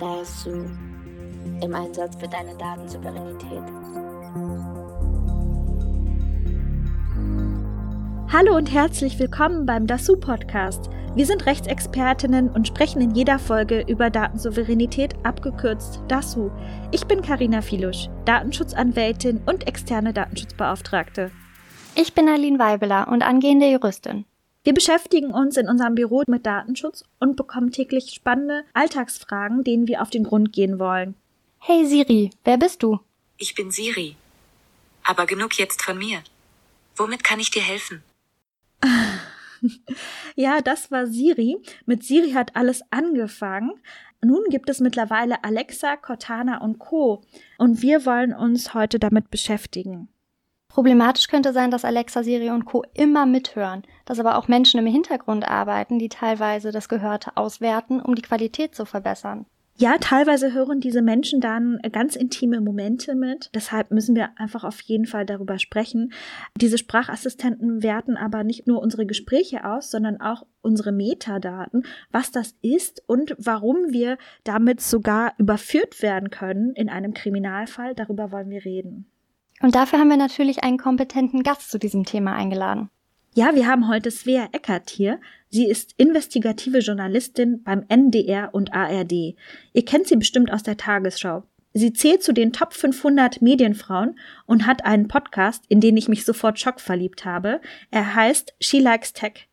DASU im Einsatz für deine Datensouveränität. Hallo und herzlich willkommen beim DASU Podcast. Wir sind Rechtsexpertinnen und sprechen in jeder Folge über Datensouveränität, abgekürzt DASU. Ich bin Karina Filusch, Datenschutzanwältin und externe Datenschutzbeauftragte. Ich bin Aline Weibeler und angehende Juristin. Wir beschäftigen uns in unserem Büro mit Datenschutz und bekommen täglich spannende Alltagsfragen, denen wir auf den Grund gehen wollen. Hey Siri, wer bist du? Ich bin Siri. Aber genug jetzt von mir. Womit kann ich dir helfen? ja, das war Siri. Mit Siri hat alles angefangen. Nun gibt es mittlerweile Alexa, Cortana und Co. Und wir wollen uns heute damit beschäftigen. Problematisch könnte sein, dass Alexa, Siri und Co. immer mithören, dass aber auch Menschen im Hintergrund arbeiten, die teilweise das Gehörte auswerten, um die Qualität zu verbessern. Ja, teilweise hören diese Menschen dann ganz intime Momente mit. Deshalb müssen wir einfach auf jeden Fall darüber sprechen. Diese Sprachassistenten werten aber nicht nur unsere Gespräche aus, sondern auch unsere Metadaten, was das ist und warum wir damit sogar überführt werden können in einem Kriminalfall. Darüber wollen wir reden. Und dafür haben wir natürlich einen kompetenten Gast zu diesem Thema eingeladen. Ja, wir haben heute Svea Eckert hier. Sie ist investigative Journalistin beim NDR und ARD. Ihr kennt sie bestimmt aus der Tagesschau. Sie zählt zu den Top 500 Medienfrauen und hat einen Podcast, in den ich mich sofort schockverliebt habe. Er heißt She Likes Tech.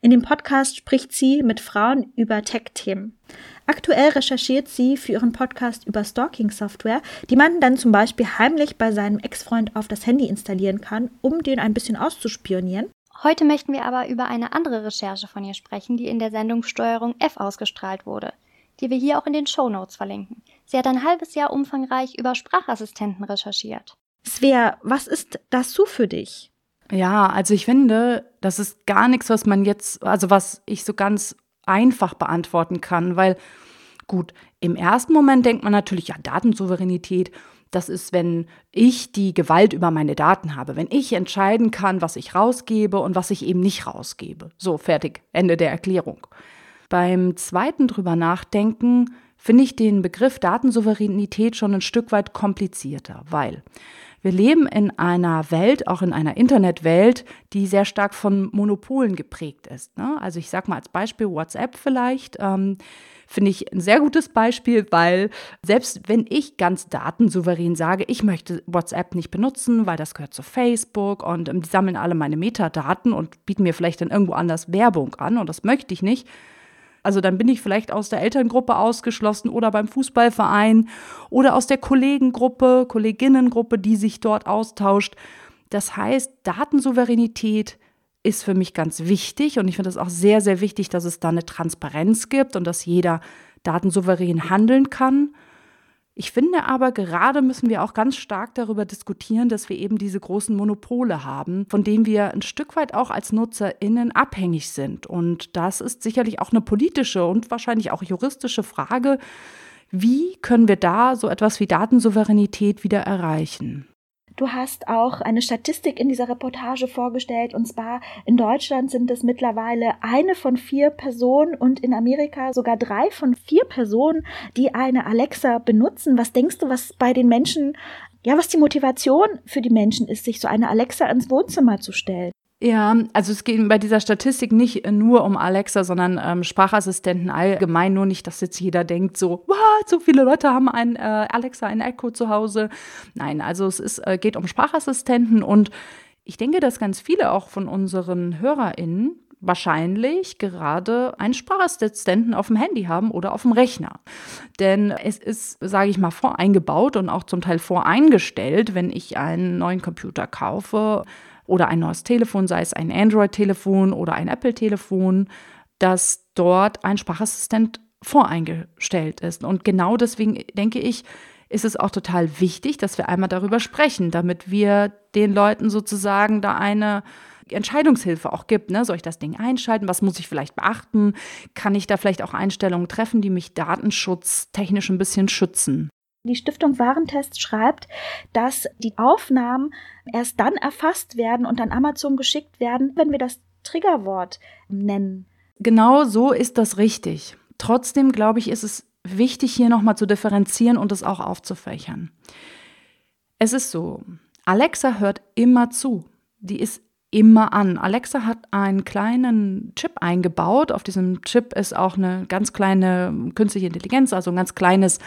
In dem Podcast spricht sie mit Frauen über Tech-Themen. Aktuell recherchiert sie für ihren Podcast über Stalking-Software, die man dann zum Beispiel heimlich bei seinem Ex-Freund auf das Handy installieren kann, um den ein bisschen auszuspionieren. Heute möchten wir aber über eine andere Recherche von ihr sprechen, die in der Sendung Steuerung F ausgestrahlt wurde, die wir hier auch in den Show Notes verlinken. Sie hat ein halbes Jahr umfangreich über Sprachassistenten recherchiert. Svea, was ist das so für dich? Ja, also ich finde, das ist gar nichts, was man jetzt, also was ich so ganz einfach beantworten kann, weil gut, im ersten Moment denkt man natürlich, ja, Datensouveränität, das ist, wenn ich die Gewalt über meine Daten habe, wenn ich entscheiden kann, was ich rausgebe und was ich eben nicht rausgebe. So, fertig, Ende der Erklärung. Beim zweiten drüber nachdenken finde ich den Begriff Datensouveränität schon ein Stück weit komplizierter, weil wir leben in einer Welt, auch in einer Internetwelt, die sehr stark von Monopolen geprägt ist. Ne? Also ich sage mal als Beispiel WhatsApp vielleicht. Ähm, finde ich ein sehr gutes Beispiel, weil selbst wenn ich ganz datensouverän sage, ich möchte WhatsApp nicht benutzen, weil das gehört zu Facebook und ähm, die sammeln alle meine Metadaten und bieten mir vielleicht dann irgendwo anders Werbung an und das möchte ich nicht, also dann bin ich vielleicht aus der Elterngruppe ausgeschlossen oder beim Fußballverein oder aus der Kollegengruppe, Kolleginnengruppe, die sich dort austauscht. Das heißt, Datensouveränität ist für mich ganz wichtig und ich finde es auch sehr, sehr wichtig, dass es da eine Transparenz gibt und dass jeder datensouverän handeln kann. Ich finde aber, gerade müssen wir auch ganz stark darüber diskutieren, dass wir eben diese großen Monopole haben, von denen wir ein Stück weit auch als NutzerInnen abhängig sind. Und das ist sicherlich auch eine politische und wahrscheinlich auch juristische Frage. Wie können wir da so etwas wie Datensouveränität wieder erreichen? Du hast auch eine Statistik in dieser Reportage vorgestellt, und zwar in Deutschland sind es mittlerweile eine von vier Personen und in Amerika sogar drei von vier Personen, die eine Alexa benutzen. Was denkst du, was bei den Menschen, ja, was die Motivation für die Menschen ist, sich so eine Alexa ins Wohnzimmer zu stellen? Ja, also es geht bei dieser Statistik nicht nur um Alexa, sondern ähm, Sprachassistenten allgemein. Nur nicht, dass jetzt jeder denkt, so, wow, so viele Leute haben ein äh, Alexa, ein Echo zu Hause. Nein, also es ist, äh, geht um Sprachassistenten und ich denke, dass ganz viele auch von unseren HörerInnen wahrscheinlich gerade einen Sprachassistenten auf dem Handy haben oder auf dem Rechner. Denn es ist, sage ich mal, voreingebaut und auch zum Teil voreingestellt, wenn ich einen neuen Computer kaufe oder ein neues Telefon, sei es ein Android-Telefon oder ein Apple-Telefon, dass dort ein Sprachassistent voreingestellt ist. Und genau deswegen denke ich, ist es auch total wichtig, dass wir einmal darüber sprechen, damit wir den Leuten sozusagen da eine Entscheidungshilfe auch gibt. Ne? Soll ich das Ding einschalten? Was muss ich vielleicht beachten? Kann ich da vielleicht auch Einstellungen treffen, die mich datenschutztechnisch ein bisschen schützen? Die Stiftung Warentest schreibt, dass die Aufnahmen erst dann erfasst werden und an Amazon geschickt werden, wenn wir das Triggerwort nennen. Genau so ist das richtig. Trotzdem glaube ich, ist es wichtig, hier nochmal zu differenzieren und es auch aufzufächern. Es ist so, Alexa hört immer zu. Die ist immer an. Alexa hat einen kleinen Chip eingebaut. Auf diesem Chip ist auch eine ganz kleine künstliche Intelligenz, also ein ganz kleines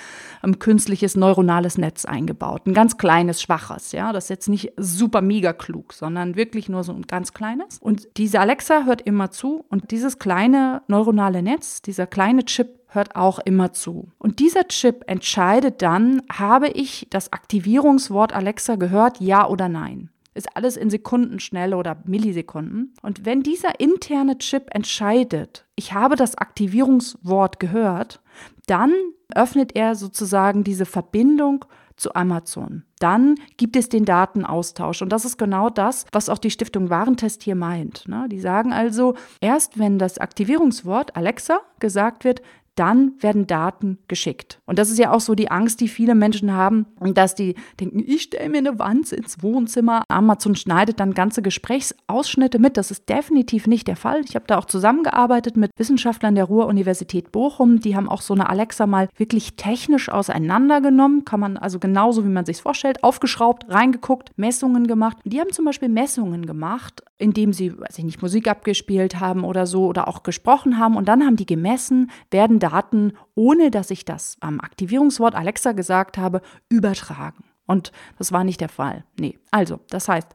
ähm, künstliches neuronales Netz eingebaut. Ein ganz kleines, schwaches, ja. Das ist jetzt nicht super mega klug, sondern wirklich nur so ein ganz kleines. Und diese Alexa hört immer zu und dieses kleine neuronale Netz, dieser kleine Chip hört auch immer zu. Und dieser Chip entscheidet dann, habe ich das Aktivierungswort Alexa gehört, ja oder nein ist alles in Sekunden schnell oder Millisekunden. Und wenn dieser interne Chip entscheidet, ich habe das Aktivierungswort gehört, dann öffnet er sozusagen diese Verbindung zu Amazon. Dann gibt es den Datenaustausch. Und das ist genau das, was auch die Stiftung Warentest hier meint. Ne? Die sagen also, erst wenn das Aktivierungswort Alexa gesagt wird, dann werden Daten geschickt. Und das ist ja auch so die Angst, die viele Menschen haben, dass die denken, ich stelle mir eine Wand ins Wohnzimmer. Amazon schneidet dann ganze Gesprächsausschnitte mit. Das ist definitiv nicht der Fall. Ich habe da auch zusammengearbeitet mit Wissenschaftlern der Ruhr-Universität Bochum. Die haben auch so eine Alexa mal wirklich technisch auseinandergenommen. Kann man also genauso, wie man sich vorstellt, aufgeschraubt, reingeguckt, Messungen gemacht. Die haben zum Beispiel Messungen gemacht, indem sie, weiß ich nicht, Musik abgespielt haben oder so oder auch gesprochen haben. Und dann haben die gemessen, werden Daten, ohne dass ich das am Aktivierungswort Alexa gesagt habe, übertragen. Und das war nicht der Fall. Nee. Also, das heißt,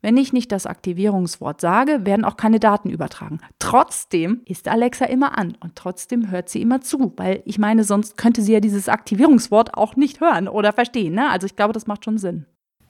wenn ich nicht das Aktivierungswort sage, werden auch keine Daten übertragen. Trotzdem ist Alexa immer an und trotzdem hört sie immer zu, weil ich meine, sonst könnte sie ja dieses Aktivierungswort auch nicht hören oder verstehen. Ne? Also ich glaube, das macht schon Sinn.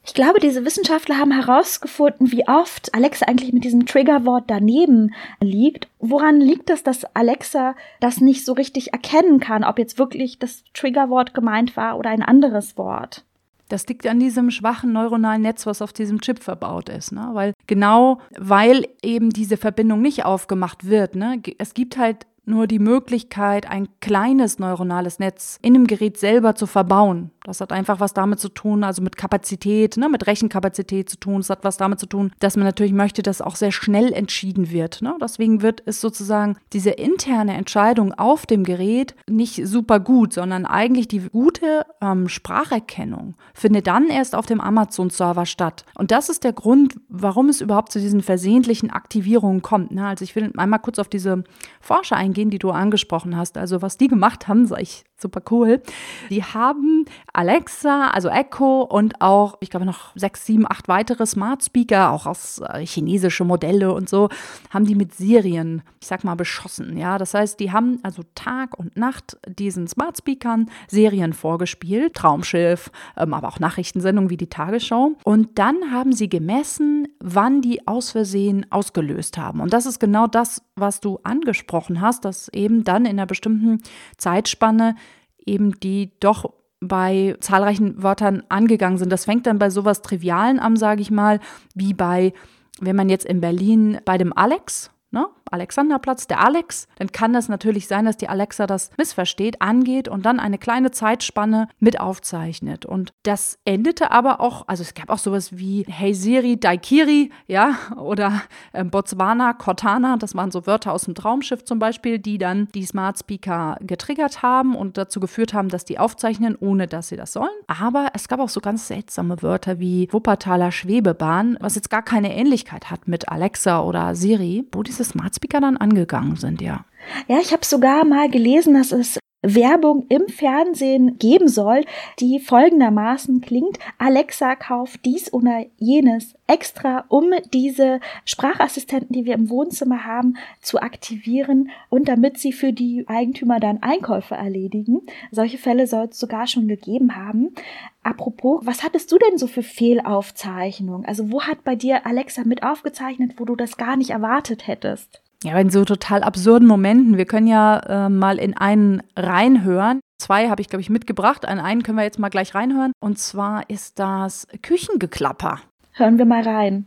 Ich glaube, diese Wissenschaftler haben herausgefunden, wie oft Alexa eigentlich mit diesem Triggerwort daneben liegt. Woran liegt es, dass Alexa das nicht so richtig erkennen kann, ob jetzt wirklich das Triggerwort gemeint war oder ein anderes Wort? Das liegt an diesem schwachen neuronalen Netz, was auf diesem Chip verbaut ist. Ne? Weil genau, weil eben diese Verbindung nicht aufgemacht wird. Ne? Es gibt halt nur die Möglichkeit, ein kleines neuronales Netz in dem Gerät selber zu verbauen. Das hat einfach was damit zu tun, also mit Kapazität, ne, mit Rechenkapazität zu tun. Es hat was damit zu tun, dass man natürlich möchte, dass auch sehr schnell entschieden wird. Ne? Deswegen wird es sozusagen diese interne Entscheidung auf dem Gerät nicht super gut, sondern eigentlich die gute ähm, Spracherkennung findet dann erst auf dem Amazon-Server statt. Und das ist der Grund, warum es überhaupt zu diesen versehentlichen Aktivierungen kommt. Ne? Also ich will einmal kurz auf diese Forscher eingehen eingehen, die du angesprochen hast. Also was die gemacht haben, sage ich super cool. Die haben Alexa, also Echo und auch, ich glaube, noch sechs, sieben, acht weitere Smart Speaker, auch aus äh, chinesische Modelle und so, haben die mit Serien, ich sag mal, beschossen. Ja, das heißt, die haben also Tag und Nacht diesen Smart Speakern Serien vorgespielt, Traumschiff, ähm, aber auch Nachrichtensendungen wie die Tagesschau. Und dann haben sie gemessen, wann die aus Versehen ausgelöst haben. Und das ist genau das, was du angesprochen hast, dass eben dann in einer bestimmten Zeitspanne eben die doch bei zahlreichen Wörtern angegangen sind. Das fängt dann bei sowas Trivialen an, sage ich mal, wie bei, wenn man jetzt in Berlin bei dem Alex ne, Alexanderplatz, der Alex, dann kann das natürlich sein, dass die Alexa das missversteht, angeht und dann eine kleine Zeitspanne mit aufzeichnet. Und das endete aber auch, also es gab auch sowas wie Hey Siri, Daikiri, ja, oder äh, Botswana, Cortana, das waren so Wörter aus dem Traumschiff zum Beispiel, die dann die Smart Speaker getriggert haben und dazu geführt haben, dass die aufzeichnen, ohne dass sie das sollen. Aber es gab auch so ganz seltsame Wörter wie Wuppertaler Schwebebahn, was jetzt gar keine Ähnlichkeit hat mit Alexa oder Siri, wo diese Smart Speaker dann angegangen sind, ja. Ja, ich habe sogar mal gelesen, dass es Werbung im Fernsehen geben soll, die folgendermaßen klingt. Alexa kauft dies oder jenes extra, um diese Sprachassistenten, die wir im Wohnzimmer haben, zu aktivieren und damit sie für die Eigentümer dann Einkäufe erledigen. Solche Fälle soll es sogar schon gegeben haben. Apropos, was hattest du denn so für Fehlaufzeichnungen? Also wo hat bei dir Alexa mit aufgezeichnet, wo du das gar nicht erwartet hättest? Ja, in so total absurden Momenten. Wir können ja äh, mal in einen reinhören. Zwei habe ich, glaube ich, mitgebracht. An einen können wir jetzt mal gleich reinhören. Und zwar ist das Küchengeklapper. Hören wir mal rein.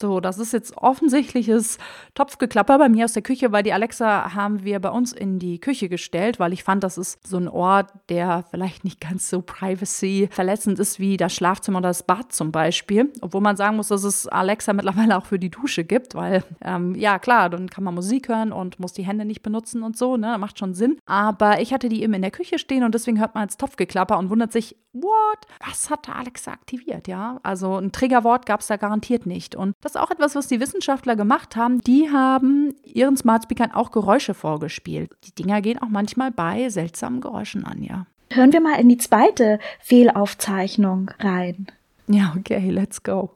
So, das ist jetzt offensichtliches Topfgeklapper bei mir aus der Küche, weil die Alexa haben wir bei uns in die Küche gestellt, weil ich fand, das ist so ein Ort, der vielleicht nicht ganz so privacy verletzend ist wie das Schlafzimmer oder das Bad zum Beispiel. Obwohl man sagen muss, dass es Alexa mittlerweile auch für die Dusche gibt, weil, ähm, ja klar, dann kann man Musik hören und muss die Hände nicht benutzen und so, ne? Macht schon Sinn. Aber ich hatte die eben in der Küche stehen und deswegen hört man als Topfgeklapper und wundert sich, what? Was hat da Alexa aktiviert, ja? Also ein Triggerwort gab es da garantiert nicht. Und das ist auch etwas, was die Wissenschaftler gemacht haben. Die haben ihren Smart Speakern auch Geräusche vorgespielt. Die Dinger gehen auch manchmal bei seltsamen Geräuschen an, ja. Hören wir mal in die zweite Fehlaufzeichnung rein. Ja, okay, let's go.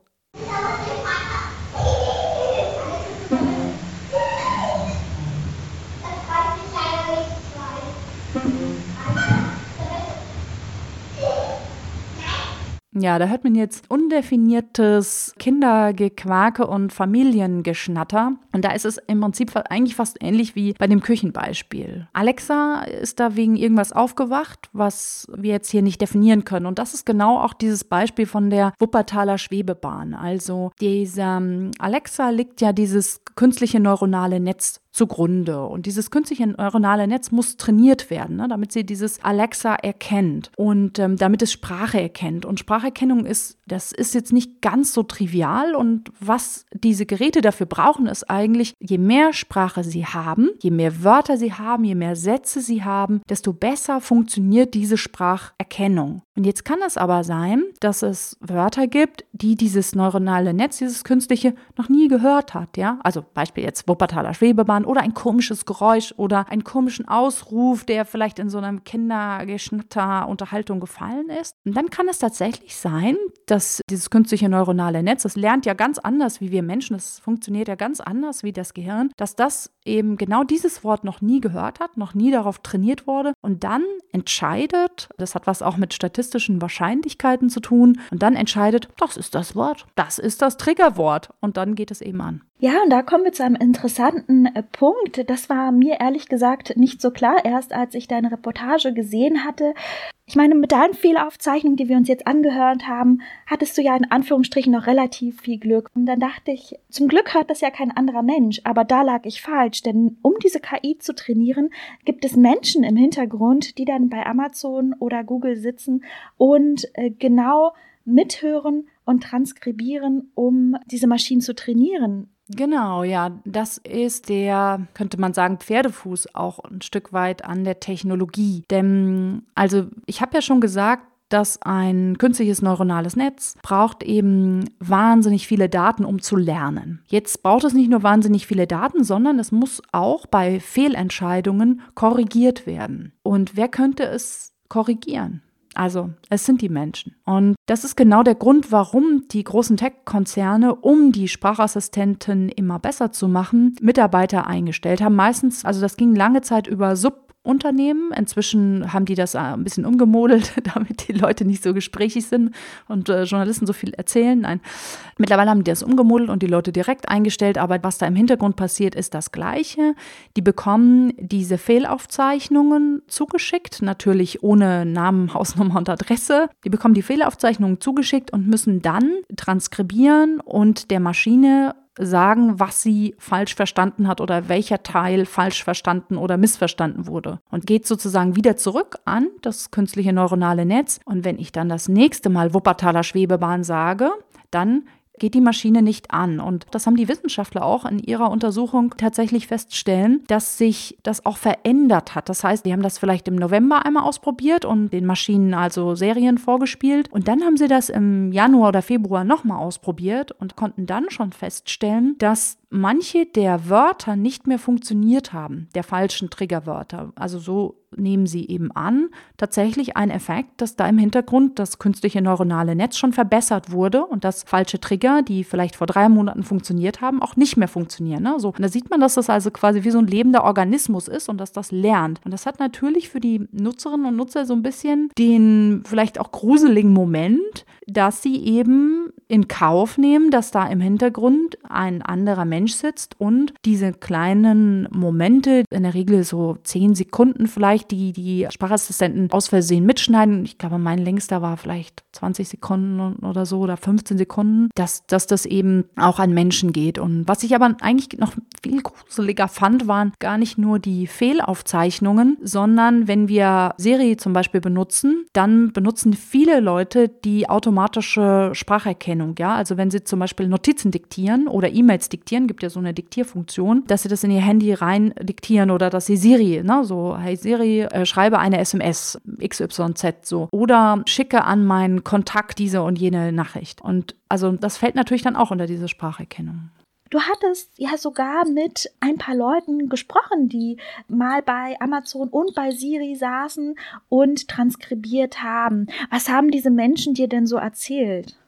Ja, da hört man jetzt undefiniertes Kindergequake und Familiengeschnatter. Und da ist es im Prinzip eigentlich fast ähnlich wie bei dem Küchenbeispiel. Alexa ist da wegen irgendwas aufgewacht, was wir jetzt hier nicht definieren können. Und das ist genau auch dieses Beispiel von der Wuppertaler Schwebebahn. Also dieser ähm, Alexa liegt ja dieses künstliche neuronale Netz zugrunde. Und dieses künstliche neuronale Netz muss trainiert werden, ne, damit sie dieses Alexa erkennt und ähm, damit es Sprache erkennt. Und Spracherkennung ist, das ist jetzt nicht ganz so trivial. Und was diese Geräte dafür brauchen, ist eigentlich, je mehr Sprache sie haben, je mehr Wörter sie haben, je mehr Sätze sie haben, desto besser funktioniert diese Spracherkennung. Und jetzt kann es aber sein, dass es Wörter gibt, die dieses neuronale Netz, dieses künstliche, noch nie gehört hat. Ja? Also Beispiel jetzt Wuppertaler Schwebebahn oder ein komisches Geräusch oder einen komischen Ausruf, der vielleicht in so einem Kindergeschnatter Unterhaltung gefallen ist. Und dann kann es tatsächlich sein, dass dieses künstliche neuronale Netz, das lernt ja ganz anders wie wir Menschen, das funktioniert ja ganz anders wie das Gehirn, dass das eben genau dieses Wort noch nie gehört hat, noch nie darauf trainiert wurde und dann entscheidet, das hat was auch mit statistischen Wahrscheinlichkeiten zu tun, und dann entscheidet, das ist das Wort, das ist das Triggerwort und dann geht es eben an. Ja, und da kommen wir zu einem interessanten äh, Punkt. Das war mir ehrlich gesagt nicht so klar, erst als ich deine Reportage gesehen hatte. Ich meine, mit deinen Fehlaufzeichnungen, die wir uns jetzt angehört haben, hattest du ja in Anführungsstrichen noch relativ viel Glück. Und dann dachte ich, zum Glück hört das ja kein anderer Mensch, aber da lag ich falsch, denn um diese KI zu trainieren, gibt es Menschen im Hintergrund, die dann bei Amazon oder Google sitzen und äh, genau mithören und transkribieren, um diese Maschinen zu trainieren. Genau, ja, das ist der, könnte man sagen, Pferdefuß auch ein Stück weit an der Technologie. Denn, also ich habe ja schon gesagt, dass ein künstliches neuronales Netz braucht eben wahnsinnig viele Daten, um zu lernen. Jetzt braucht es nicht nur wahnsinnig viele Daten, sondern es muss auch bei Fehlentscheidungen korrigiert werden. Und wer könnte es korrigieren? Also, es sind die Menschen. Und das ist genau der Grund, warum die großen Tech-Konzerne, um die Sprachassistenten immer besser zu machen, Mitarbeiter eingestellt haben. Meistens, also das ging lange Zeit über Sub Unternehmen. Inzwischen haben die das äh, ein bisschen umgemodelt, damit die Leute nicht so gesprächig sind und äh, Journalisten so viel erzählen. Nein, mittlerweile haben die das umgemodelt und die Leute direkt eingestellt. Aber was da im Hintergrund passiert, ist das Gleiche. Die bekommen diese Fehlaufzeichnungen zugeschickt, natürlich ohne Namen, Hausnummer und Adresse. Die bekommen die Fehlaufzeichnungen zugeschickt und müssen dann transkribieren und der Maschine sagen, was sie falsch verstanden hat oder welcher Teil falsch verstanden oder missverstanden wurde. Und geht sozusagen wieder zurück an das künstliche neuronale Netz. Und wenn ich dann das nächste Mal Wuppertaler Schwebebahn sage, dann geht die Maschine nicht an. Und das haben die Wissenschaftler auch in ihrer Untersuchung tatsächlich feststellen, dass sich das auch verändert hat. Das heißt, die haben das vielleicht im November einmal ausprobiert und den Maschinen also Serien vorgespielt. Und dann haben sie das im Januar oder Februar nochmal ausprobiert und konnten dann schon feststellen, dass manche der Wörter nicht mehr funktioniert haben, der falschen Triggerwörter. Also so nehmen sie eben an, tatsächlich ein Effekt, dass da im Hintergrund das künstliche neuronale Netz schon verbessert wurde und dass falsche Trigger, die vielleicht vor drei Monaten funktioniert haben, auch nicht mehr funktionieren. Ne? So, da sieht man, dass das also quasi wie so ein lebender Organismus ist und dass das lernt. Und das hat natürlich für die Nutzerinnen und Nutzer so ein bisschen den vielleicht auch gruseligen Moment, dass sie eben in Kauf nehmen, dass da im Hintergrund ein anderer Mensch sitzt und diese kleinen Momente, in der Regel so zehn Sekunden vielleicht, die die Sprachassistenten aus Versehen mitschneiden. Ich glaube, mein längster war vielleicht 20 Sekunden oder so oder 15 Sekunden, dass, dass das eben auch an Menschen geht. Und was ich aber eigentlich noch viel gruseliger fand, waren gar nicht nur die Fehlaufzeichnungen, sondern wenn wir Siri zum Beispiel benutzen, dann benutzen viele Leute die automatische Spracherkennung, ja. Also wenn Sie zum Beispiel Notizen diktieren oder E-Mails diktieren, gibt ja so eine Diktierfunktion, dass Sie das in Ihr Handy rein diktieren oder dass Sie Siri, ne, so, hey Siri, äh, schreibe eine SMS XYZ so oder schicke an meinen Kontakt diese und jene Nachricht. Und also das fällt natürlich dann auch unter diese Spracherkennung. Du hattest ja sogar mit ein paar Leuten gesprochen, die mal bei Amazon und bei Siri saßen und transkribiert haben. Was haben diese Menschen dir denn so erzählt?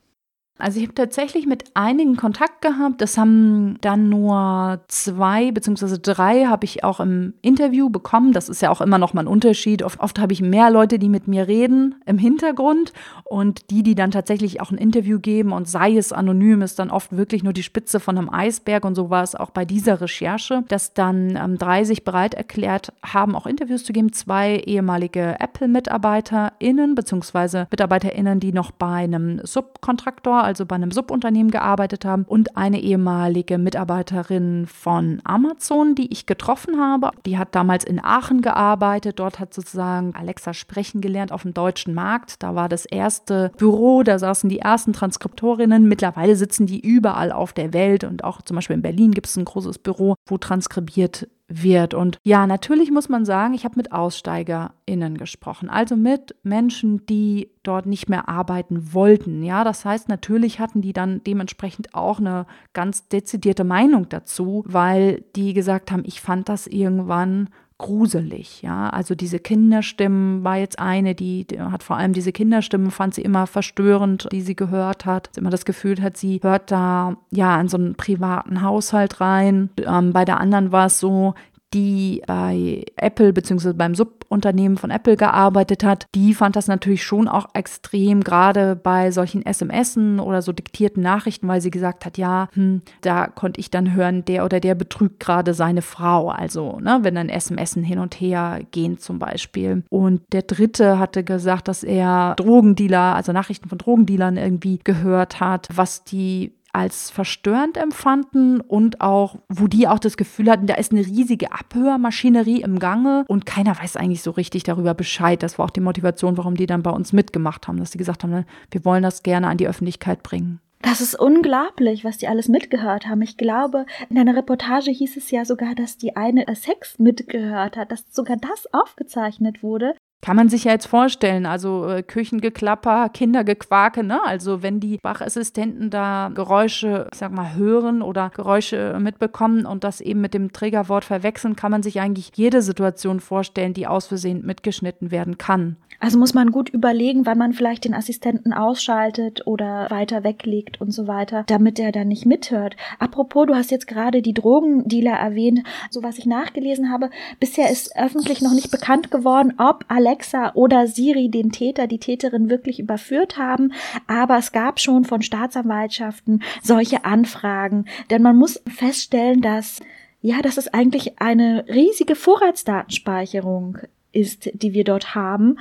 Also ich habe tatsächlich mit einigen Kontakt gehabt. Das haben dann nur zwei beziehungsweise drei habe ich auch im Interview bekommen. Das ist ja auch immer noch mal ein Unterschied. Oft, oft habe ich mehr Leute, die mit mir reden im Hintergrund und die, die dann tatsächlich auch ein Interview geben und sei es anonym, ist dann oft wirklich nur die Spitze von einem Eisberg. Und so war es auch bei dieser Recherche, dass dann ähm, drei sich bereit erklärt haben, auch Interviews zu geben. Zwei ehemalige Apple-MitarbeiterInnen beziehungsweise MitarbeiterInnen, die noch bei einem Subkontraktor also bei einem Subunternehmen gearbeitet haben, und eine ehemalige Mitarbeiterin von Amazon, die ich getroffen habe. Die hat damals in Aachen gearbeitet. Dort hat sozusagen Alexa sprechen gelernt auf dem deutschen Markt. Da war das erste Büro, da saßen die ersten Transkriptorinnen. Mittlerweile sitzen die überall auf der Welt und auch zum Beispiel in Berlin gibt es ein großes Büro, wo transkribiert wird. Und ja, natürlich muss man sagen, ich habe mit AussteigerInnen gesprochen, also mit Menschen, die dort nicht mehr arbeiten wollten. Ja, das heißt, natürlich hatten die dann dementsprechend auch eine ganz dezidierte Meinung dazu, weil die gesagt haben, ich fand das irgendwann gruselig, ja. Also diese Kinderstimmen war jetzt eine, die, die, hat vor allem diese Kinderstimmen fand sie immer verstörend, die sie gehört hat. Sie immer das Gefühl hat, sie hört da ja in so einen privaten Haushalt rein. Ähm, bei der anderen war es so, die bei Apple bzw. beim Subunternehmen von Apple gearbeitet hat, die fand das natürlich schon auch extrem, gerade bei solchen SMSen oder so diktierten Nachrichten, weil sie gesagt hat, ja, hm, da konnte ich dann hören, der oder der betrügt gerade seine Frau. Also, ne, wenn dann SMSen hin und her gehen zum Beispiel. Und der dritte hatte gesagt, dass er Drogendealer, also Nachrichten von Drogendealern irgendwie gehört hat, was die als verstörend empfanden und auch, wo die auch das Gefühl hatten, da ist eine riesige Abhörmaschinerie im Gange und keiner weiß eigentlich so richtig darüber Bescheid. Das war auch die Motivation, warum die dann bei uns mitgemacht haben, dass sie gesagt haben, ne, wir wollen das gerne an die Öffentlichkeit bringen. Das ist unglaublich, was die alles mitgehört haben. Ich glaube, in einer Reportage hieß es ja sogar, dass die eine Sex mitgehört hat, dass sogar das aufgezeichnet wurde. Kann man sich ja jetzt vorstellen, also äh, Küchengeklapper, Kindergequake, ne? Also wenn die Sprachassistenten da Geräusche, ich sag mal, hören oder Geräusche mitbekommen und das eben mit dem Triggerwort verwechseln, kann man sich eigentlich jede Situation vorstellen, die aus Versehen mitgeschnitten werden kann. Also muss man gut überlegen, wann man vielleicht den Assistenten ausschaltet oder weiter weglegt und so weiter, damit er dann nicht mithört. Apropos, du hast jetzt gerade die Drogendealer erwähnt. So was ich nachgelesen habe, bisher ist öffentlich noch nicht bekannt geworden, ob Alex Alexa oder Siri den Täter, die Täterin wirklich überführt haben. Aber es gab schon von Staatsanwaltschaften solche Anfragen. Denn man muss feststellen, dass ja, dass es eigentlich eine riesige Vorratsdatenspeicherung ist, die wir dort haben.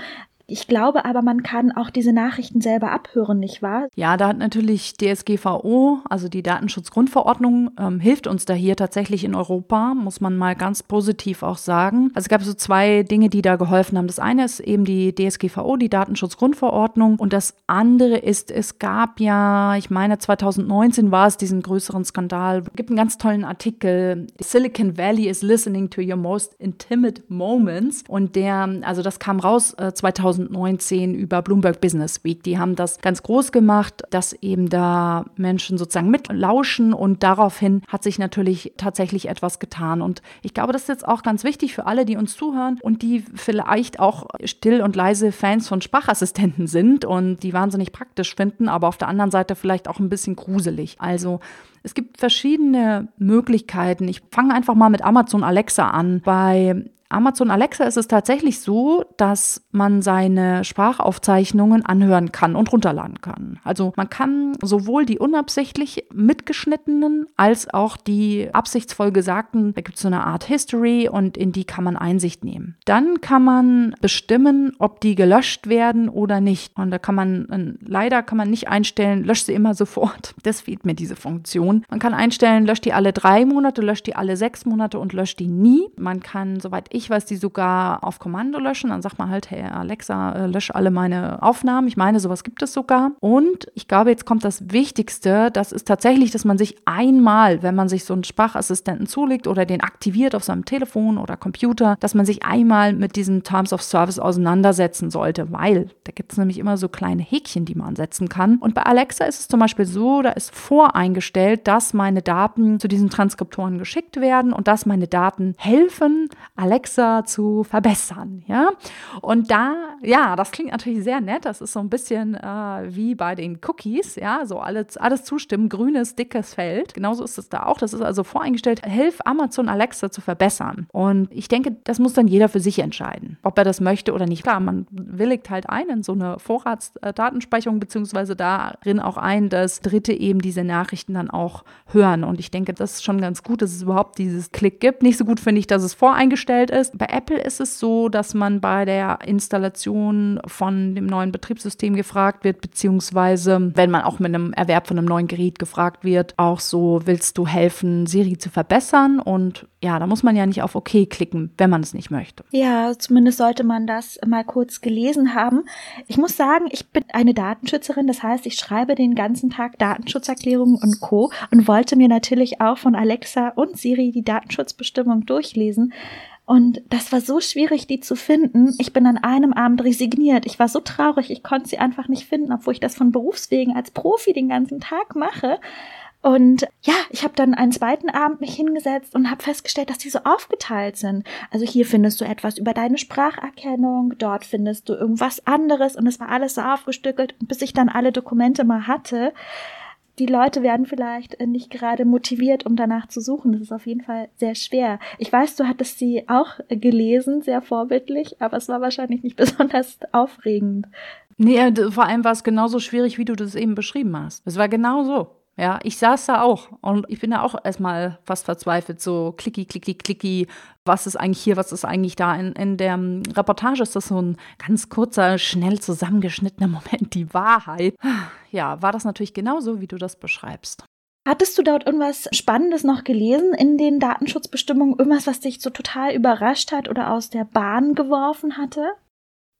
Ich glaube aber, man kann auch diese Nachrichten selber abhören, nicht wahr? Ja, da hat natürlich DSGVO, also die Datenschutzgrundverordnung, ähm, hilft uns da hier tatsächlich in Europa, muss man mal ganz positiv auch sagen. Also es gab so zwei Dinge, die da geholfen haben. Das eine ist eben die DSGVO, die Datenschutzgrundverordnung. Und das andere ist, es gab ja, ich meine 2019 war es diesen größeren Skandal. Es gibt einen ganz tollen Artikel, Silicon Valley is listening to your most intimate moments. Und der, also das kam raus äh, 2019 2019 über Bloomberg Business Week. Die haben das ganz groß gemacht, dass eben da Menschen sozusagen mitlauschen und daraufhin hat sich natürlich tatsächlich etwas getan. Und ich glaube, das ist jetzt auch ganz wichtig für alle, die uns zuhören und die vielleicht auch still und leise Fans von Sprachassistenten sind und die wahnsinnig praktisch finden, aber auf der anderen Seite vielleicht auch ein bisschen gruselig. Also es gibt verschiedene Möglichkeiten. Ich fange einfach mal mit Amazon Alexa an. Bei Amazon Alexa ist es tatsächlich so, dass man seine Sprachaufzeichnungen anhören kann und runterladen kann. Also man kann sowohl die unabsichtlich mitgeschnittenen als auch die absichtsvoll gesagten, da gibt es so eine Art History und in die kann man Einsicht nehmen. Dann kann man bestimmen, ob die gelöscht werden oder nicht. Und da kann man, leider kann man nicht einstellen, löscht sie immer sofort. Das fehlt mir diese Funktion. Man kann einstellen, löscht die alle drei Monate, löscht die alle sechs Monate und löscht die nie. Man kann, soweit ich weiß, die sogar auf Kommando löschen. Dann sagt man halt, hey Alexa, äh, lösch alle meine Aufnahmen. Ich meine, sowas gibt es sogar. Und ich glaube, jetzt kommt das Wichtigste. Das ist tatsächlich, dass man sich einmal, wenn man sich so einen Sprachassistenten zulegt oder den aktiviert auf seinem Telefon oder Computer, dass man sich einmal mit diesen Terms of Service auseinandersetzen sollte, weil da gibt es nämlich immer so kleine Häkchen, die man setzen kann. Und bei Alexa ist es zum Beispiel so, da ist voreingestellt, dass meine Daten zu diesen Transkriptoren geschickt werden und dass meine Daten helfen, Alexa zu verbessern. Ja? Und da, ja, das klingt natürlich sehr nett. Das ist so ein bisschen äh, wie bei den Cookies, ja, so alles, alles zustimmen, grünes, dickes Feld. Genauso ist es da auch. Das ist also voreingestellt, hilf Amazon Alexa zu verbessern. Und ich denke, das muss dann jeder für sich entscheiden, ob er das möchte oder nicht. Klar, man willigt halt ein in so eine Vorratsdatenspeicherung, beziehungsweise darin auch ein, dass Dritte eben diese Nachrichten dann auch hören. Und ich denke, das ist schon ganz gut, dass es überhaupt dieses Klick gibt. Nicht so gut finde ich, dass es voreingestellt ist. Bei Apple ist es so, dass man bei der Installation von dem neuen Betriebssystem gefragt wird, beziehungsweise wenn man auch mit einem Erwerb von einem neuen Gerät gefragt wird, auch so, willst du helfen, Siri zu verbessern? Und ja, da muss man ja nicht auf OK klicken, wenn man es nicht möchte. Ja, zumindest sollte man das mal kurz gelesen haben. Ich muss sagen, ich bin eine Datenschützerin, das heißt, ich schreibe den ganzen Tag Datenschutzerklärungen und Co. und wollte mir natürlich auch von Alexa und Siri die Datenschutzbestimmung durchlesen. Und das war so schwierig, die zu finden. Ich bin an einem Abend resigniert. Ich war so traurig, ich konnte sie einfach nicht finden, obwohl ich das von Berufswegen als Profi den ganzen Tag mache. Und ja, ich habe dann einen zweiten Abend mich hingesetzt und habe festgestellt, dass die so aufgeteilt sind. Also hier findest du etwas über deine Spracherkennung, dort findest du irgendwas anderes und es war alles so aufgestückelt. Bis ich dann alle Dokumente mal hatte, die Leute werden vielleicht äh, nicht gerade motiviert, um danach zu suchen. Das ist auf jeden Fall sehr schwer. Ich weiß, du hattest sie auch gelesen, sehr vorbildlich, aber es war wahrscheinlich nicht besonders aufregend. Nee, äh, vor allem war es genauso schwierig, wie du das eben beschrieben hast. Es war genau so. Ja, ich saß da auch und ich bin da auch erstmal fast verzweifelt, so klicki, klicki, klicki, was ist eigentlich hier, was ist eigentlich da. In, in der ähm, Reportage ist das so ein ganz kurzer, schnell zusammengeschnittener Moment, die Wahrheit. Ja, war das natürlich genauso, wie du das beschreibst. Hattest du dort irgendwas Spannendes noch gelesen in den Datenschutzbestimmungen? Irgendwas, was dich so total überrascht hat oder aus der Bahn geworfen hatte?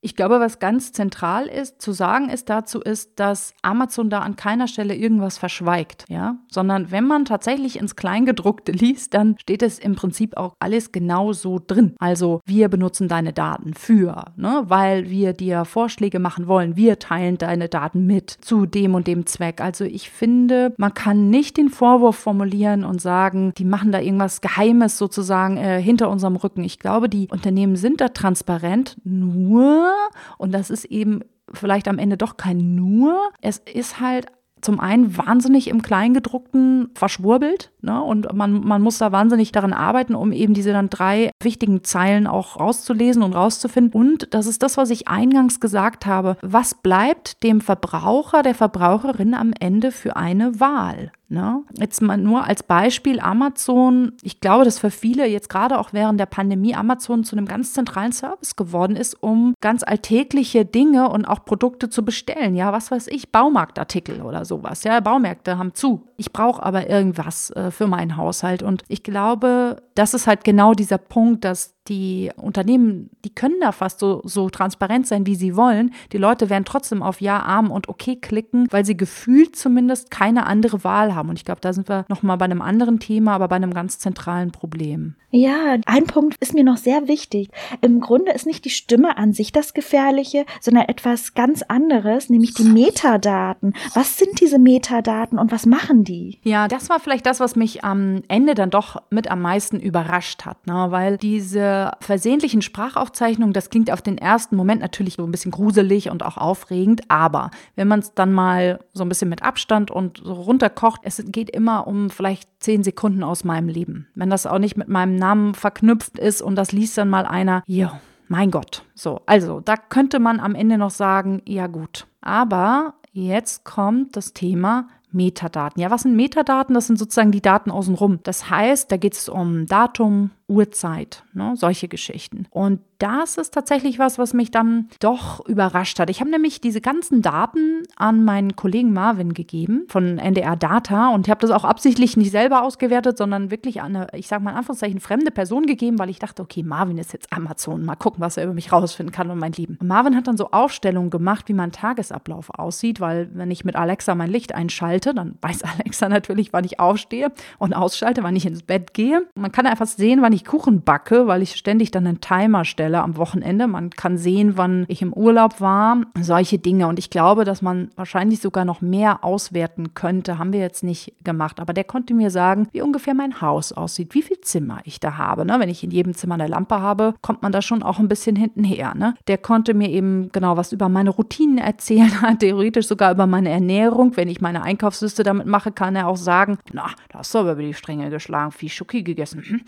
Ich glaube, was ganz zentral ist, zu sagen ist dazu ist, dass Amazon da an keiner Stelle irgendwas verschweigt, ja, sondern wenn man tatsächlich ins Kleingedruckte liest, dann steht es im Prinzip auch alles genau so drin. Also wir benutzen deine Daten für, ne, weil wir dir Vorschläge machen wollen. Wir teilen deine Daten mit zu dem und dem Zweck. Also ich finde, man kann nicht den Vorwurf formulieren und sagen, die machen da irgendwas Geheimes sozusagen äh, hinter unserem Rücken. Ich glaube, die Unternehmen sind da transparent, nur und das ist eben vielleicht am Ende doch kein nur. Es ist halt zum einen wahnsinnig im Kleingedruckten verschwurbelt. Ne? Und man, man muss da wahnsinnig daran arbeiten, um eben diese dann drei wichtigen Zeilen auch rauszulesen und rauszufinden. Und das ist das, was ich eingangs gesagt habe. Was bleibt dem Verbraucher, der Verbraucherin am Ende für eine Wahl? Ne? Jetzt mal nur als Beispiel Amazon. Ich glaube, dass für viele jetzt gerade auch während der Pandemie Amazon zu einem ganz zentralen Service geworden ist, um ganz alltägliche Dinge und auch Produkte zu bestellen. Ja, was weiß ich, Baumarktartikel oder sowas. Ja, Baumärkte haben zu. Ich brauche aber irgendwas äh, für meinen Haushalt. Und ich glaube, das ist halt genau dieser Punkt, dass die Unternehmen, die können da fast so, so transparent sein, wie sie wollen. Die Leute werden trotzdem auf Ja, Arm und Okay klicken, weil sie gefühlt zumindest keine andere Wahl haben. Und ich glaube, da sind wir nochmal bei einem anderen Thema, aber bei einem ganz zentralen Problem. Ja, ein Punkt ist mir noch sehr wichtig. Im Grunde ist nicht die Stimme an sich das Gefährliche, sondern etwas ganz anderes, nämlich die Metadaten. Was sind diese Metadaten und was machen die? Ja, das war vielleicht das, was mich am Ende dann doch mit am meisten überrascht hat, ne? weil diese diese versehentlichen Sprachaufzeichnungen, das klingt auf den ersten Moment natürlich so ein bisschen gruselig und auch aufregend, aber wenn man es dann mal so ein bisschen mit Abstand und so runterkocht, es geht immer um vielleicht zehn Sekunden aus meinem Leben. Wenn das auch nicht mit meinem Namen verknüpft ist und das liest dann mal einer, ja, mein Gott. So, also da könnte man am Ende noch sagen, ja gut. Aber jetzt kommt das Thema Metadaten. Ja, was sind Metadaten? Das sind sozusagen die Daten außenrum. Das heißt, da geht es um Datum, Uhrzeit, ne, solche Geschichten. Und das ist tatsächlich was, was mich dann doch überrascht hat. Ich habe nämlich diese ganzen Daten an meinen Kollegen Marvin gegeben von NDR Data und ich habe das auch absichtlich nicht selber ausgewertet, sondern wirklich an eine, ich sage mal in Anführungszeichen, fremde Person gegeben, weil ich dachte, okay, Marvin ist jetzt Amazon, mal gucken, was er über mich rausfinden kann und mein Lieben. Und Marvin hat dann so Aufstellungen gemacht, wie mein Tagesablauf aussieht, weil wenn ich mit Alexa mein Licht einschalte, dann weiß Alexa natürlich, wann ich aufstehe und ausschalte, wann ich ins Bett gehe. Man kann einfach sehen, wann ich Kuchen backe, weil ich ständig dann einen Timer stelle am Wochenende. Man kann sehen, wann ich im Urlaub war, solche Dinge. Und ich glaube, dass man wahrscheinlich sogar noch mehr auswerten könnte. Haben wir jetzt nicht gemacht. Aber der konnte mir sagen, wie ungefähr mein Haus aussieht, wie viel Zimmer ich da habe. Ne? Wenn ich in jedem Zimmer eine Lampe habe, kommt man da schon auch ein bisschen hintenher. Ne? Der konnte mir eben genau was über meine Routinen erzählen, theoretisch sogar über meine Ernährung. Wenn ich meine Einkaufsliste damit mache, kann er auch sagen, na, da hast du aber über die Stränge geschlagen, viel Schoki gegessen. Hm?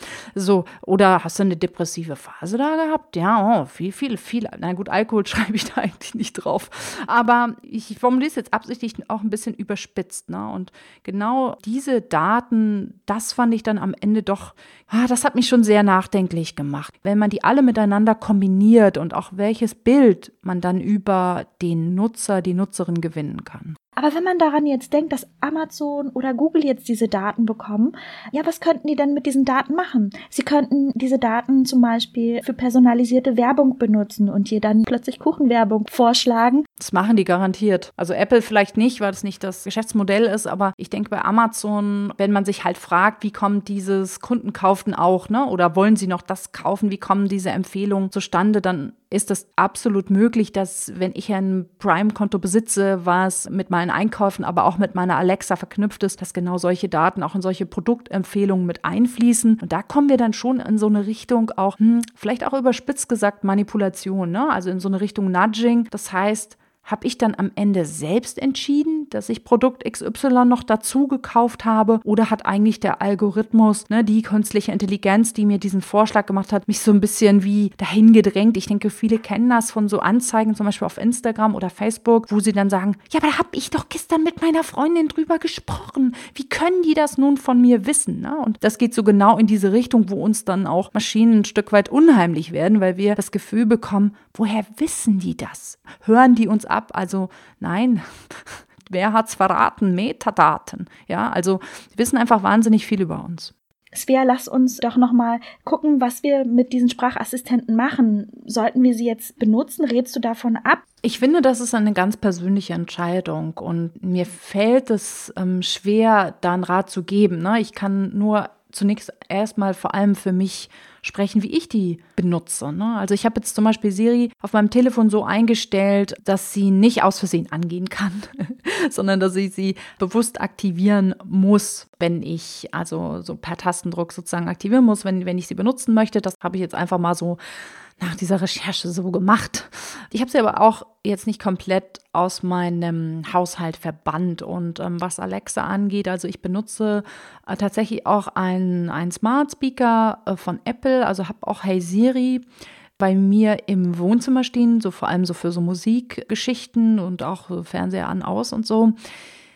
Oder hast du eine depressive Phase da gehabt? Ja, oh, viel, viel, viel. Na gut, Alkohol schreibe ich da eigentlich nicht drauf. Aber ich formuliere es jetzt absichtlich auch ein bisschen überspitzt. Ne? Und genau diese Daten, das fand ich dann am Ende doch, ah, das hat mich schon sehr nachdenklich gemacht. Wenn man die alle miteinander kombiniert und auch welches Bild man dann über den Nutzer, die Nutzerin gewinnen kann. Aber wenn man daran jetzt denkt, dass Amazon oder Google jetzt diese Daten bekommen, ja, was könnten die denn mit diesen Daten machen? Sie könnten diese Daten zum Beispiel für personalisierte Werbung benutzen und hier dann plötzlich Kuchenwerbung vorschlagen. Das machen die garantiert. Also Apple vielleicht nicht, weil das nicht das Geschäftsmodell ist, aber ich denke bei Amazon, wenn man sich halt fragt, wie kommt dieses Kundenkauften auch, ne? Oder wollen sie noch das kaufen? Wie kommen diese Empfehlungen zustande? Dann ist das absolut möglich, dass wenn ich ein Prime-Konto besitze, was mit meinen Einkäufen, aber auch mit meiner Alexa verknüpft ist, dass genau solche Daten auch in solche Produktempfehlungen mit einfließen. Und da kommen wir dann schon in so eine Richtung auch, hm, vielleicht auch überspitzt gesagt, Manipulation, ne? also in so eine Richtung Nudging. Das heißt, habe ich dann am Ende selbst entschieden, dass ich Produkt XY noch dazu gekauft habe? Oder hat eigentlich der Algorithmus, ne, die künstliche Intelligenz, die mir diesen Vorschlag gemacht hat, mich so ein bisschen wie dahin gedrängt? Ich denke, viele kennen das von so Anzeigen, zum Beispiel auf Instagram oder Facebook, wo sie dann sagen, ja, aber da habe ich doch gestern mit meiner Freundin drüber gesprochen. Wie können die das nun von mir wissen? Ne? Und das geht so genau in diese Richtung, wo uns dann auch Maschinen ein Stück weit unheimlich werden, weil wir das Gefühl bekommen, woher wissen die das? Hören die uns ab. Also nein, wer hat's verraten? Metadaten. Ja, also sie wissen einfach wahnsinnig viel über uns. Svea, lass uns doch noch mal gucken, was wir mit diesen Sprachassistenten machen. Sollten wir sie jetzt benutzen? Redst du davon ab? Ich finde, das ist eine ganz persönliche Entscheidung und mir fällt es ähm, schwer, da einen Rat zu geben. Ne? Ich kann nur zunächst erstmal vor allem für mich sprechen, wie ich die benutze. Ne? Also ich habe jetzt zum Beispiel Siri auf meinem Telefon so eingestellt, dass sie nicht aus Versehen angehen kann, sondern dass ich sie bewusst aktivieren muss, wenn ich also so per Tastendruck sozusagen aktivieren muss, wenn, wenn ich sie benutzen möchte. Das habe ich jetzt einfach mal so nach dieser Recherche so gemacht. Ich habe sie aber auch jetzt nicht komplett aus meinem Haushalt verbannt. Und ähm, was Alexa angeht, also ich benutze äh, tatsächlich auch einen, Smart Speaker äh, von Apple, also habe auch Hey Siri bei mir im Wohnzimmer stehen, so vor allem so für so Musikgeschichten und auch so Fernseher an, aus und so.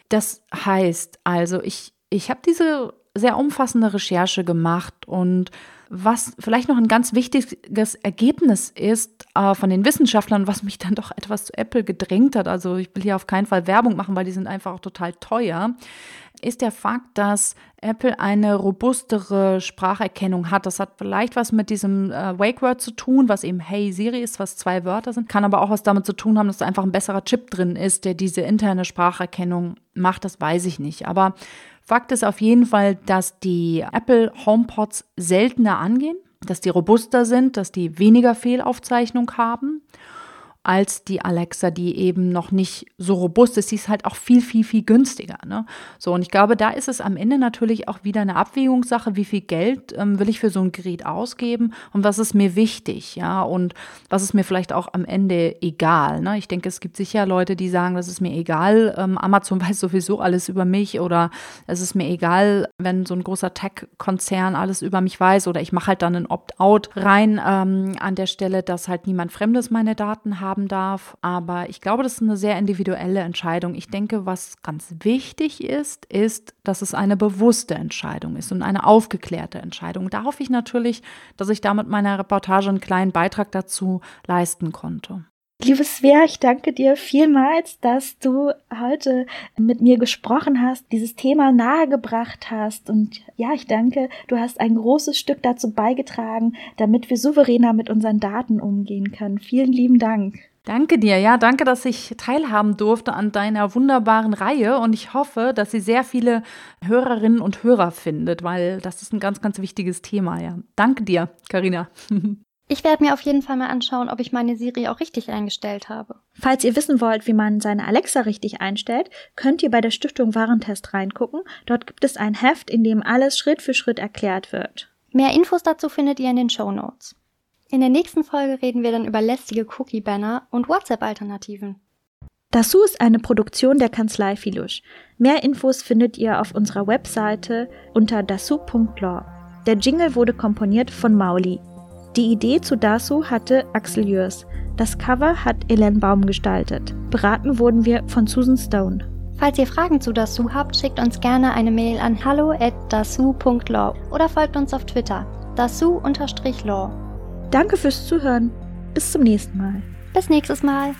Das heißt also, ich, ich habe diese sehr umfassende Recherche gemacht und was vielleicht noch ein ganz wichtiges Ergebnis ist äh, von den Wissenschaftlern, was mich dann doch etwas zu Apple gedrängt hat, also ich will hier auf keinen Fall Werbung machen, weil die sind einfach auch total teuer, ist der Fakt, dass Apple eine robustere Spracherkennung hat. Das hat vielleicht was mit diesem äh, Wake Word zu tun, was eben Hey Siri ist, was zwei Wörter sind. Kann aber auch was damit zu tun haben, dass da einfach ein besserer Chip drin ist, der diese interne Spracherkennung macht. Das weiß ich nicht. Aber Fakt ist auf jeden Fall, dass die Apple HomePods seltener angehen, dass die robuster sind, dass die weniger Fehlaufzeichnung haben. Als die Alexa, die eben noch nicht so robust ist. Sie ist halt auch viel, viel, viel günstiger. Ne? So, und ich glaube, da ist es am Ende natürlich auch wieder eine Abwägungssache, wie viel Geld ähm, will ich für so ein Gerät ausgeben und was ist mir wichtig, ja, und was ist mir vielleicht auch am Ende egal. Ne? Ich denke, es gibt sicher Leute, die sagen, das ist mir egal, ähm, Amazon weiß sowieso alles über mich oder es ist mir egal, wenn so ein großer Tech-Konzern alles über mich weiß oder ich mache halt dann ein Opt-out rein ähm, an der Stelle, dass halt niemand Fremdes meine Daten haben darf. Aber ich glaube, das ist eine sehr individuelle Entscheidung. Ich denke, was ganz wichtig ist, ist, dass es eine bewusste Entscheidung ist und eine aufgeklärte Entscheidung. Da hoffe ich natürlich, dass ich damit meiner Reportage einen kleinen Beitrag dazu leisten konnte. Liebe Svea, ich danke dir vielmals, dass du heute mit mir gesprochen hast, dieses Thema nahegebracht hast. Und ja, ich danke, du hast ein großes Stück dazu beigetragen, damit wir souveräner mit unseren Daten umgehen können. Vielen lieben Dank. Danke dir, ja, danke, dass ich teilhaben durfte an deiner wunderbaren Reihe und ich hoffe, dass sie sehr viele Hörerinnen und Hörer findet, weil das ist ein ganz, ganz wichtiges Thema, ja. Danke dir, Karina. Ich werde mir auf jeden Fall mal anschauen, ob ich meine Siri auch richtig eingestellt habe. Falls ihr wissen wollt, wie man seine Alexa richtig einstellt, könnt ihr bei der Stiftung Warentest reingucken. Dort gibt es ein Heft, in dem alles Schritt für Schritt erklärt wird. Mehr Infos dazu findet ihr in den Show Notes. In der nächsten Folge reden wir dann über lästige Cookie-Banner und WhatsApp-Alternativen. Dasu ist eine Produktion der Kanzlei Filusch. Mehr Infos findet ihr auf unserer Webseite unter dasu.law. Der Jingle wurde komponiert von Mauli. Die Idee zu Dasu hatte Axel Jörs. Das Cover hat Ellen Baum gestaltet. Beraten wurden wir von Susan Stone. Falls ihr Fragen zu Dasu habt, schickt uns gerne eine Mail an hallo at dasu.law oder folgt uns auf Twitter dasu-law. Danke fürs Zuhören. Bis zum nächsten Mal. Bis nächstes Mal.